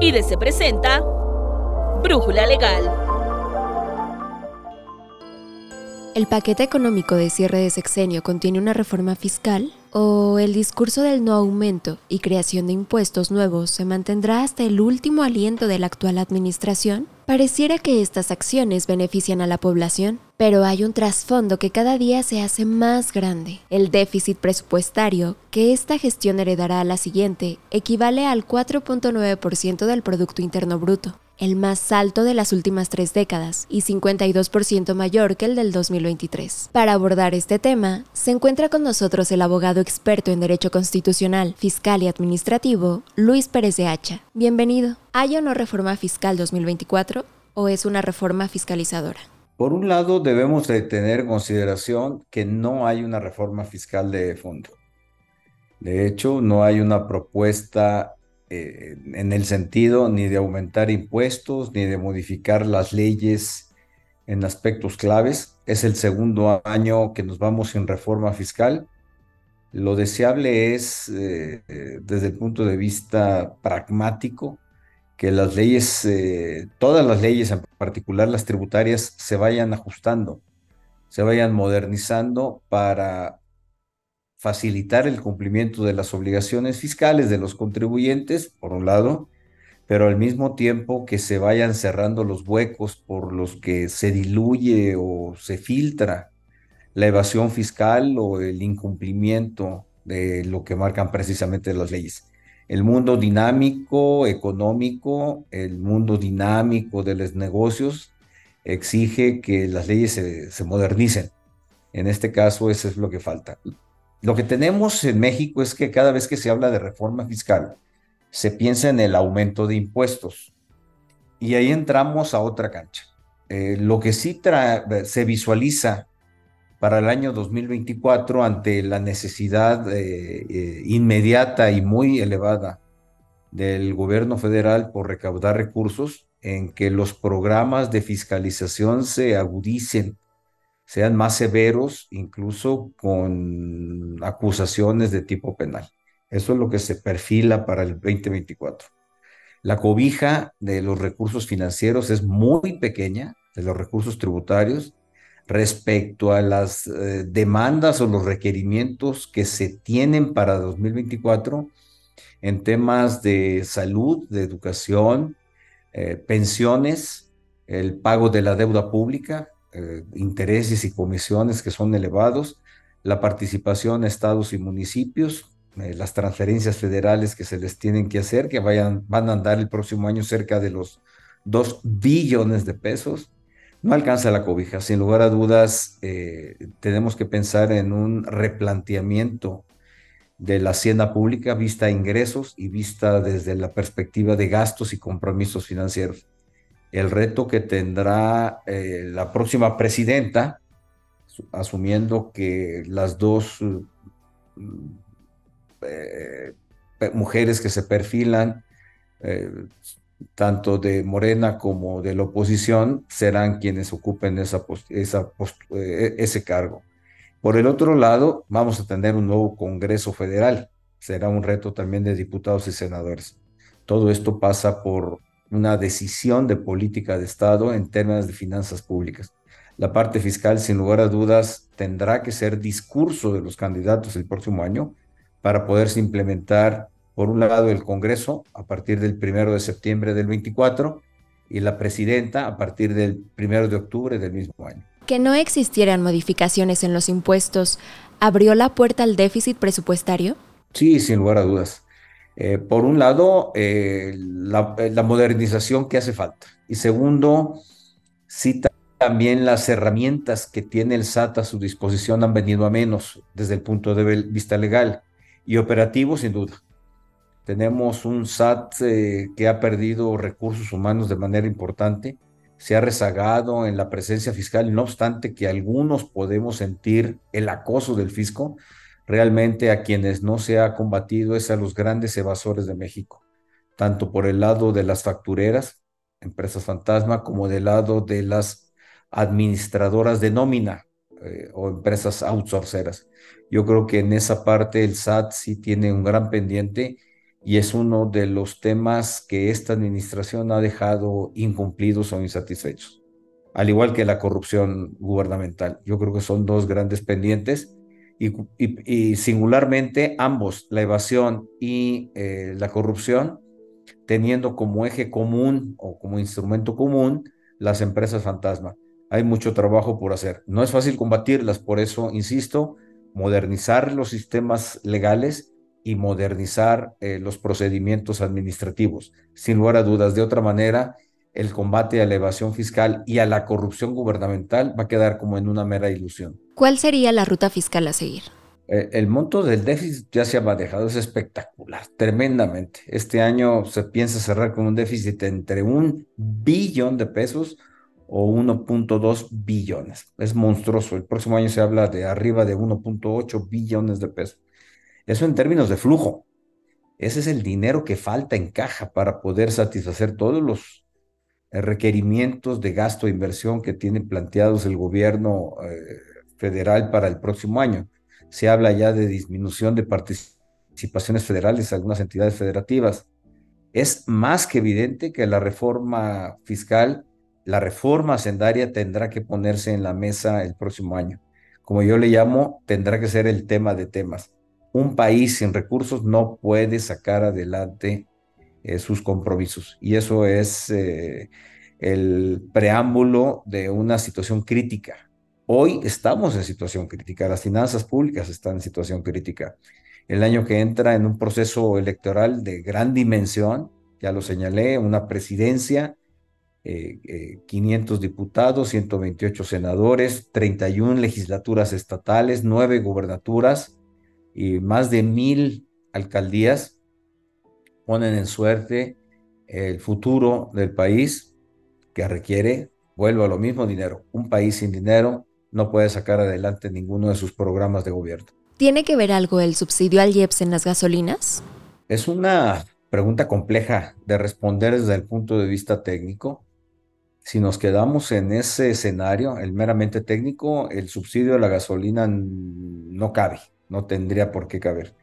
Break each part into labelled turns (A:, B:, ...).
A: y de Se Presenta Brújula Legal.
B: ¿El paquete económico de cierre de sexenio contiene una reforma fiscal? ¿O el discurso del no aumento y creación de impuestos nuevos se mantendrá hasta el último aliento de la actual administración? Pareciera que estas acciones benefician a la población, pero hay un trasfondo que cada día se hace más grande. El déficit presupuestario que esta gestión heredará a la siguiente equivale al 4.9% del Producto Interno Bruto el más alto de las últimas tres décadas y 52% mayor que el del 2023. Para abordar este tema, se encuentra con nosotros el abogado experto en Derecho Constitucional, Fiscal y Administrativo, Luis Pérez de Hacha. Bienvenido. ¿Hay o no reforma fiscal 2024 o es una reforma fiscalizadora?
C: Por un lado, debemos de tener en consideración que no hay una reforma fiscal de fondo. De hecho, no hay una propuesta eh, en el sentido ni de aumentar impuestos, ni de modificar las leyes en aspectos claves. Es el segundo año que nos vamos en reforma fiscal. Lo deseable es, eh, eh, desde el punto de vista pragmático, que las leyes, todas las leyes, en particular las tributarias, se vayan ajustando, se vayan modernizando para facilitar el cumplimiento de las obligaciones fiscales de los contribuyentes, por un lado, pero al mismo tiempo que se vayan cerrando los huecos por los que se diluye o se filtra la evasión fiscal o el incumplimiento de lo que marcan precisamente las leyes. El mundo dinámico, económico, el mundo dinámico de los negocios exige que las leyes se, modernicen. En este caso, eso es lo que falta. Lo que tenemos en México es que cada vez que se habla de reforma fiscal, se piensa en el aumento de impuestos. Y ahí entramos a otra cancha. Eh, lo que sí se visualiza para el año 2024 ante la necesidad eh, eh, inmediata y muy elevada del gobierno federal por recaudar recursos en que los programas de fiscalización se agudicen sean más severos, incluso con acusaciones de tipo penal. Eso es lo que se perfila para el 2024. La cobija de los recursos financieros es muy pequeña, de los recursos tributarios, respecto a las eh, demandas o los requerimientos que se tienen para 2024 en temas de salud, de educación, eh, pensiones, el pago de la deuda pública, eh, intereses y comisiones que son elevados, la participación de estados y municipios, las transferencias federales que se les tienen que hacer, que vayan, van a andar el próximo año cerca de los 2 billones de pesos, no alcanza la cobija. Sin lugar a dudas, eh, tenemos que pensar en un replanteamiento de la hacienda pública vista a ingresos y vista desde la perspectiva de gastos y compromisos financieros el reto que tendrá eh, la próxima presidenta, asumiendo que las dos eh, mujeres que se perfilan, tanto de Morena como de la oposición, serán quienes ocupen esa e, ese cargo. Por el otro lado, vamos a tener un nuevo Congreso Federal. Será un reto también de diputados y senadores. Todo esto pasa por una decisión de política de Estado en términos de finanzas públicas. La parte fiscal, sin lugar a dudas, tendrá que ser discurso de los candidatos el próximo año para poderse implementar, por un lado, el Congreso a partir del primero de septiembre del 24 y la presidenta a partir del primero de octubre del mismo año.
B: Que no existieran modificaciones en los impuestos, ¿abrió la puerta al déficit presupuestario?
C: Sí, sin lugar a dudas. Eh, por un lado, eh, la, modernización que hace falta. Y segundo, cita también las herramientas que tiene el SAT a su disposición han venido a menos desde el punto de vista legal y operativo, sin duda. Tenemos un SAT eh, que ha perdido recursos humanos de manera importante, se ha rezagado en la presencia fiscal, no obstante que algunos podemos sentir el acoso del fisco, realmente a quienes no se ha combatido es a los grandes evasores de México, tanto por el lado de las factureras, empresas fantasma, como del lado de las administradoras de nómina eh, o empresas outsourceras. Yo creo que en esa parte el SAT sí tiene un gran pendiente y es uno de los temas que esta administración ha dejado incumplidos o insatisfechos, al igual que la corrupción gubernamental. Yo creo que son dos grandes pendientes y, singularmente ambos, la evasión y eh, la corrupción, teniendo como eje común o como instrumento común las empresas fantasma. Hay mucho trabajo por hacer. No es fácil combatirlas, por eso, insisto, modernizar los sistemas legales y modernizar eh, los procedimientos administrativos. Sin lugar a dudas, de otra manera, el combate a la evasión fiscal y a la corrupción gubernamental va a quedar como en una mera ilusión.
B: ¿Cuál sería la ruta fiscal a seguir?
C: Eh, el monto del déficit ya se ha manejado, es espectacular, tremendamente. Este año se piensa cerrar con un déficit entre un billón de pesos o 1.2 billones. Es monstruoso. El próximo año se habla de arriba de 1.8 billones de pesos. Eso en términos de flujo. Ese es el dinero que falta en caja para poder satisfacer todos los eh, requerimientos de gasto e inversión que tiene planteados el gobierno eh, federal para el próximo año. Se habla ya de disminución de participaciones federales algunas entidades federativas. Es más que evidente que la reforma fiscal, la reforma hacendaria tendrá que ponerse en la mesa el próximo año. Como yo le llamo, tendrá que ser el tema de temas. Un país sin recursos no puede sacar adelante eh, sus compromisos. Y eso es eh, el preámbulo de una situación crítica. Hoy estamos en situación crítica, las finanzas públicas están en situación crítica. El año que entra en un proceso electoral de gran dimensión, ya lo señalé, una presidencia, 500 eh, diputados, 128 senadores, 31 legislaturas estatales, 9 gubernaturas y más de mil alcaldías ponen en suerte el futuro del país que requiere, vuelvo a lo mismo, dinero. Un país sin dinero no puede sacar adelante ninguno de sus programas de gobierno.
B: ¿Tiene que ver algo el subsidio al IEPS en las gasolinas?
C: Es una pregunta compleja de responder desde el punto de vista técnico. Si nos quedamos en ese escenario, el meramente técnico, el subsidio a la gasolina no cabe, no tendría por qué caber.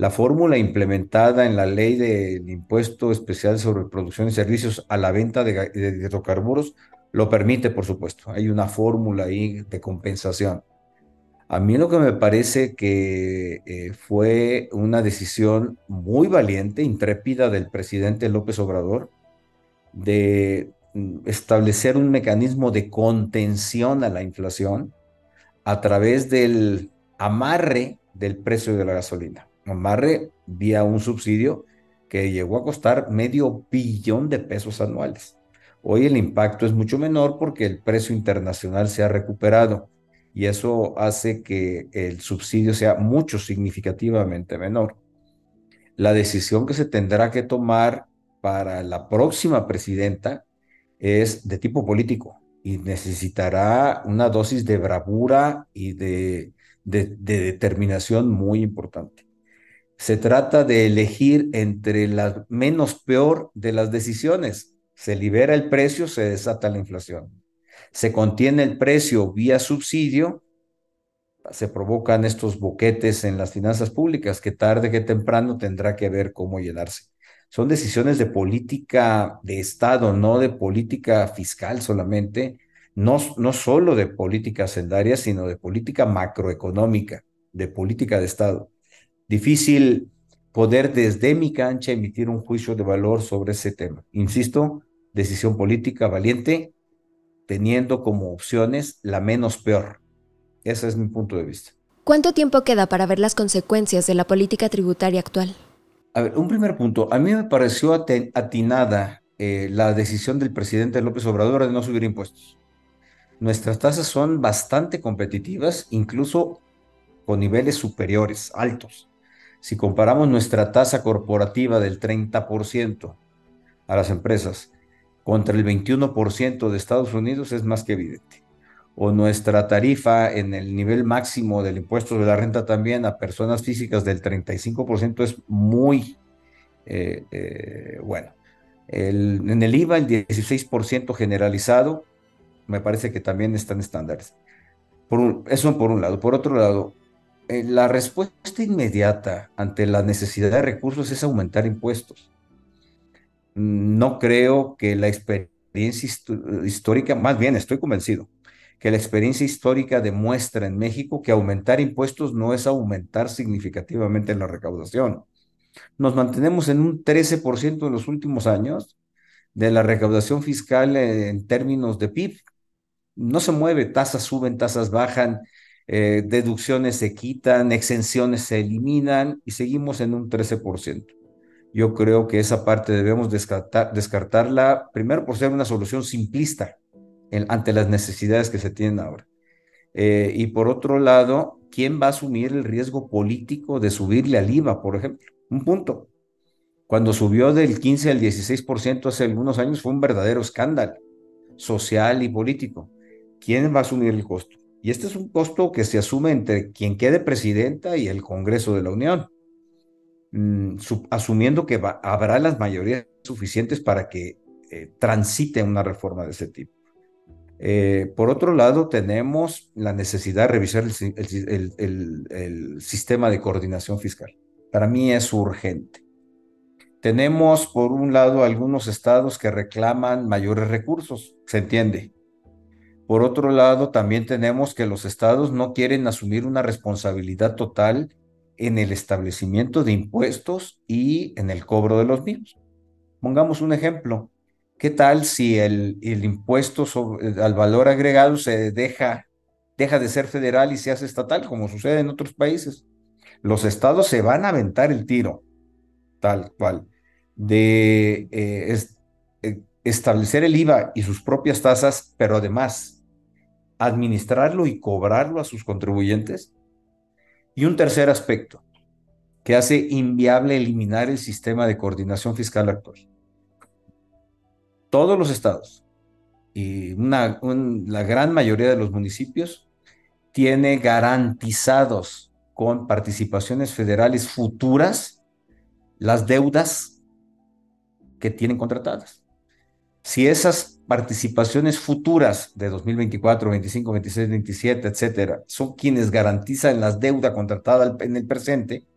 C: La fórmula implementada en la ley del impuesto especial sobre producción y servicios a la venta de, hidrocarburos lo permite, por supuesto. Hay una fórmula ahí de compensación. A mí lo que me parece que eh, fue una decisión muy valiente, intrépida del presidente López Obrador, de mm, establecer un mecanismo de contención a la inflación a través del amarre del precio de la gasolina amarre vía un subsidio que llegó a costar medio billón de pesos anuales. Hoy el impacto es mucho menor porque el precio internacional se ha recuperado y eso hace que el subsidio sea mucho significativamente menor. La decisión que se tendrá que tomar para la próxima presidenta es de tipo político y necesitará una dosis de bravura y de, de determinación muy importante. Se trata de elegir entre la menos peor de las decisiones. Se libera el precio, se desata la inflación. Se contiene el precio vía subsidio, se provocan estos boquetes en las finanzas públicas que tarde que temprano tendrá que ver cómo llenarse. Son decisiones de política de Estado, no de política fiscal solamente, no, no solo de política hacendaria, sino de política macroeconómica, de política de Estado difícil poder desde mi cancha emitir un juicio de valor sobre ese tema. Insisto, decisión política valiente, teniendo como opciones la menos peor. Ese es mi punto de vista.
B: ¿Cuánto tiempo queda para ver las consecuencias de la política tributaria actual?
C: A ver, un primer punto. A mí me pareció atinada eh, la decisión del presidente López Obrador de no subir impuestos. Nuestras tasas son bastante competitivas, incluso con niveles superiores, altos. Si comparamos nuestra tasa corporativa del 30% a las empresas contra el 21% de Estados Unidos, es más que evidente. O nuestra tarifa en el nivel máximo del impuesto de la renta también a personas físicas del 35% es muy eh, eh, bueno. en el IVA, el 16% generalizado, me parece que también están estándares. Por eso por un lado. Por otro lado, eh, la respuesta inmediata ante la necesidad de recursos es aumentar impuestos. No creo que la experiencia histórica, más bien estoy convencido, que la experiencia histórica demuestra en México que aumentar impuestos no es aumentar significativamente la recaudación. Nos mantenemos en un 13% en los últimos años de la recaudación fiscal en términos de PIB. No se mueve, tasas suben, tasas bajan, eh, deducciones se quitan, exenciones se eliminan y seguimos en un 13%. Yo creo que esa parte debemos descartarla, primero por ser una solución simplista ante las necesidades que se tienen ahora. Eh, y por otro lado, ¿quién va a asumir el riesgo político de subirle al IVA, por ejemplo? Un punto. Cuando subió del 15 al 16% hace algunos años fue un verdadero escándalo social y político. ¿Quién va a asumir el costo? Y este es un costo que se asume entre quien quede presidenta y el Congreso de la Unión, mm, asumiendo que habrá las mayorías suficientes para que eh, transite una reforma de ese tipo. Eh, por otro lado, tenemos la necesidad de revisar el, sistema de coordinación fiscal. Para mí es urgente. Tenemos, por un lado, algunos estados que reclaman mayores recursos, se entiende. Por otro lado, también tenemos que los estados no quieren asumir una responsabilidad total en el establecimiento de impuestos y en el cobro de los mismos. Pongamos un ejemplo. ¿Qué tal si el, impuesto al valor agregado se deja, deja de ser federal y se hace estatal, como sucede en otros países? Los estados se van a aventar el tiro, tal cual, de eh, eh, establecer el IVA y sus propias tasas, pero además administrarlo y cobrarlo a sus contribuyentes. Y un tercer aspecto, que hace inviable eliminar el sistema de coordinación fiscal actual todos los estados y una, la gran mayoría de los municipios tiene garantizados con participaciones federales futuras las deudas que tienen contratadas. Si esas participaciones futuras de 2024, 25, 26, 27, etcétera, son quienes garantizan las deudas contratadas en el presente,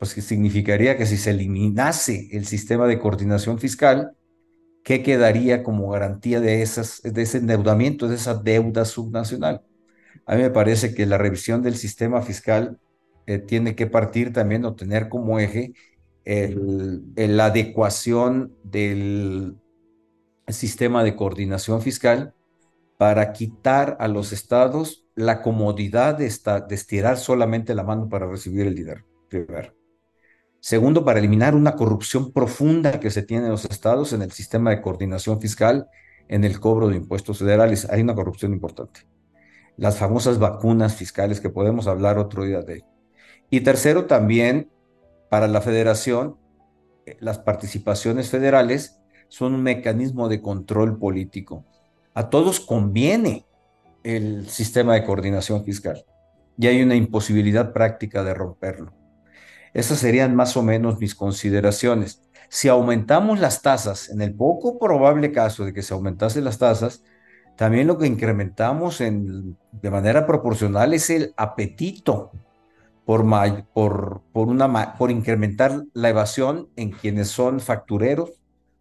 C: pues significaría que si se eliminase el sistema de coordinación fiscal, ¿qué quedaría como garantía de, esas, de ese endeudamiento, de esa deuda subnacional? A mí me parece que la revisión del sistema fiscal eh, tiene que partir también o tener como eje la adecuación del sistema de coordinación fiscal para quitar a los estados la comodidad de, de estirar solamente la mano para recibir el dinero. Primero. Segundo, para eliminar una corrupción profunda que se tiene en los estados en el sistema de coordinación fiscal, en el cobro de impuestos federales. Hay una corrupción importante. Las famosas vacunas fiscales que podemos hablar otro día de. Y tercero, también para la federación, eh, las participaciones federales son un mecanismo de control político. A todos conviene el sistema de coordinación fiscal y hay una imposibilidad práctica de romperlo. Esas serían más o menos mis consideraciones. Si aumentamos las tasas, en el poco probable caso de que se aumentasen las tasas, también lo que incrementamos en, de manera proporcional es el apetito por, por, por, una, por incrementar la evasión en quienes son factureros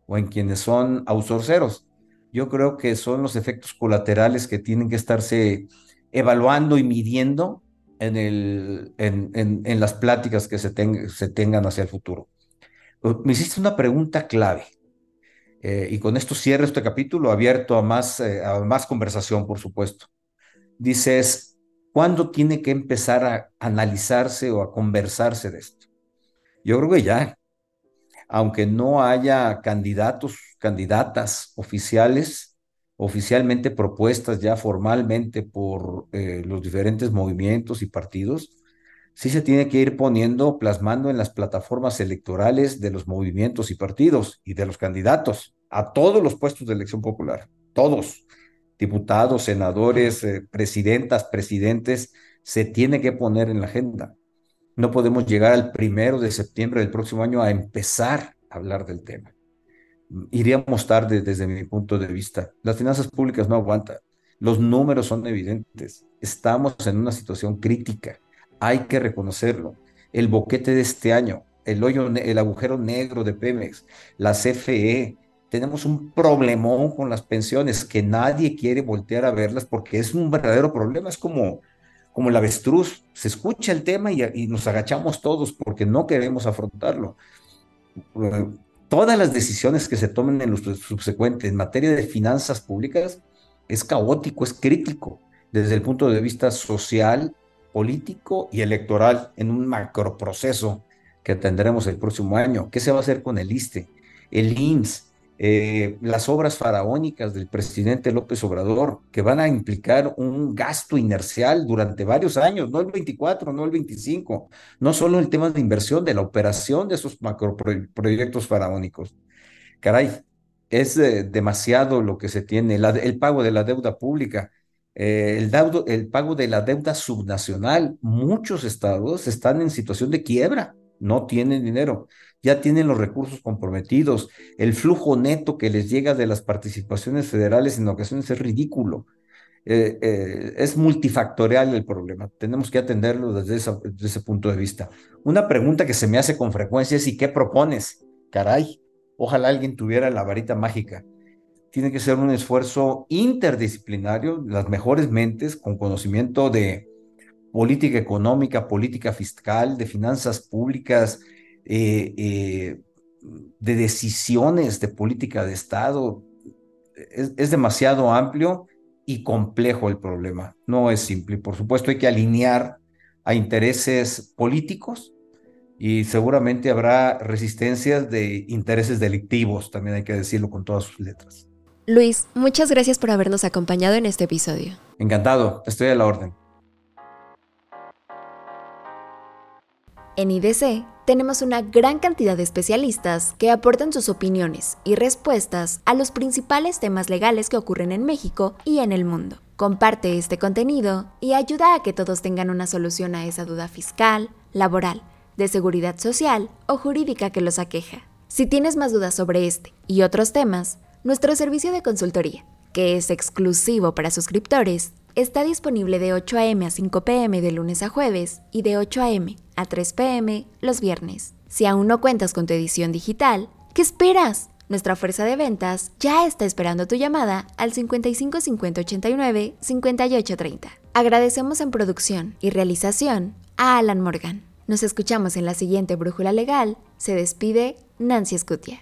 C: o en quienes son outsourceros. Yo creo que son los efectos colaterales que tienen que estarse evaluando y midiendo en, el, en, en, las pláticas que se, se tengan hacia el futuro. Me hiciste una pregunta clave. Eh, y con esto cierro este capítulo abierto a más, eh, a más conversación, por supuesto. Dices, ¿cuándo tiene que empezar a analizarse o a conversarse de esto? Yo creo que ya, aunque no haya candidatos, candidatas oficiales, oficialmente propuestas ya formalmente por eh, los diferentes movimientos y partidos, sí se tiene que ir poniendo, plasmando en las plataformas electorales de los movimientos y partidos y de los candidatos a todos los puestos de elección popular, todos, diputados, senadores, eh, presidentas, presidentes, se tiene que poner en la agenda. No podemos llegar al primero de septiembre del próximo año a empezar a hablar del tema iríamos tarde desde mi punto de vista. Las finanzas públicas no aguantan. Los números son evidentes. Estamos en una situación crítica. hay que reconocerlo. El boquete de este año, el hoyo, el agujero negro de Pemex, la CFE, tenemos un problemón con las pensiones que nadie quiere voltear a verlas porque es un verdadero problema, es como, como el avestruz, se escucha el tema y, nos agachamos todos porque no queremos afrontarlo. Todas las decisiones que se tomen en los subsecuentes en materia de finanzas públicas es caótico, es crítico desde el punto de vista social, político y electoral en un macroproceso que tendremos el próximo año. ¿Qué se va a hacer con el ISTE, el IMSS, eh, las obras faraónicas del presidente López Obrador, que van a implicar un gasto inercial durante varios años, no el 24, no el 25, no solo el tema de inversión, de la operación de esos macroproyectos faraónicos. Caray, es eh, demasiado lo que se tiene, el pago de la deuda pública. Eh, el, el pago de la deuda subnacional, muchos estados están en situación de quiebra, no tienen dinero, ya tienen los recursos comprometidos, el flujo neto que les llega de las participaciones federales en ocasiones es ridículo. Eh, eh, es multifactorial el problema, tenemos que atenderlo desde, desde ese punto de vista. Una pregunta que se me hace con frecuencia es ¿y qué propones? Caray, ojalá alguien tuviera la varita mágica tiene que ser un esfuerzo interdisciplinario, las mejores mentes con conocimiento de política económica, política fiscal, de finanzas públicas, eh, eh, de decisiones de política de Estado. Es, es, demasiado amplio y complejo el problema. No es simple. Por supuesto, hay que alinear a intereses políticos y seguramente habrá resistencias de intereses delictivos, también hay que decirlo con todas sus letras.
B: Luis, muchas gracias por habernos acompañado en este episodio.
C: Encantado, estoy a la orden.
B: En IDC tenemos una gran cantidad de especialistas que aportan sus opiniones y respuestas a los principales temas legales que ocurren en México y en el mundo. Comparte este contenido y ayuda a que todos tengan una solución a esa duda fiscal, laboral, de seguridad social o jurídica que los aqueja. Si tienes más dudas sobre este y otros temas, nuestro servicio de consultoría, que es exclusivo para suscriptores, está disponible de 8 a.m. a 5 p.m. de lunes a jueves y de 8 a.m. a 3 p.m. los viernes. Si aún no cuentas con tu edición digital, ¿qué esperas? Nuestra fuerza de ventas ya está esperando tu llamada al 55 50 89 58 30. Agradecemos en producción y realización a Alan Morgan. Nos escuchamos en la siguiente Brújula Legal. Se despide Nancy Scutia.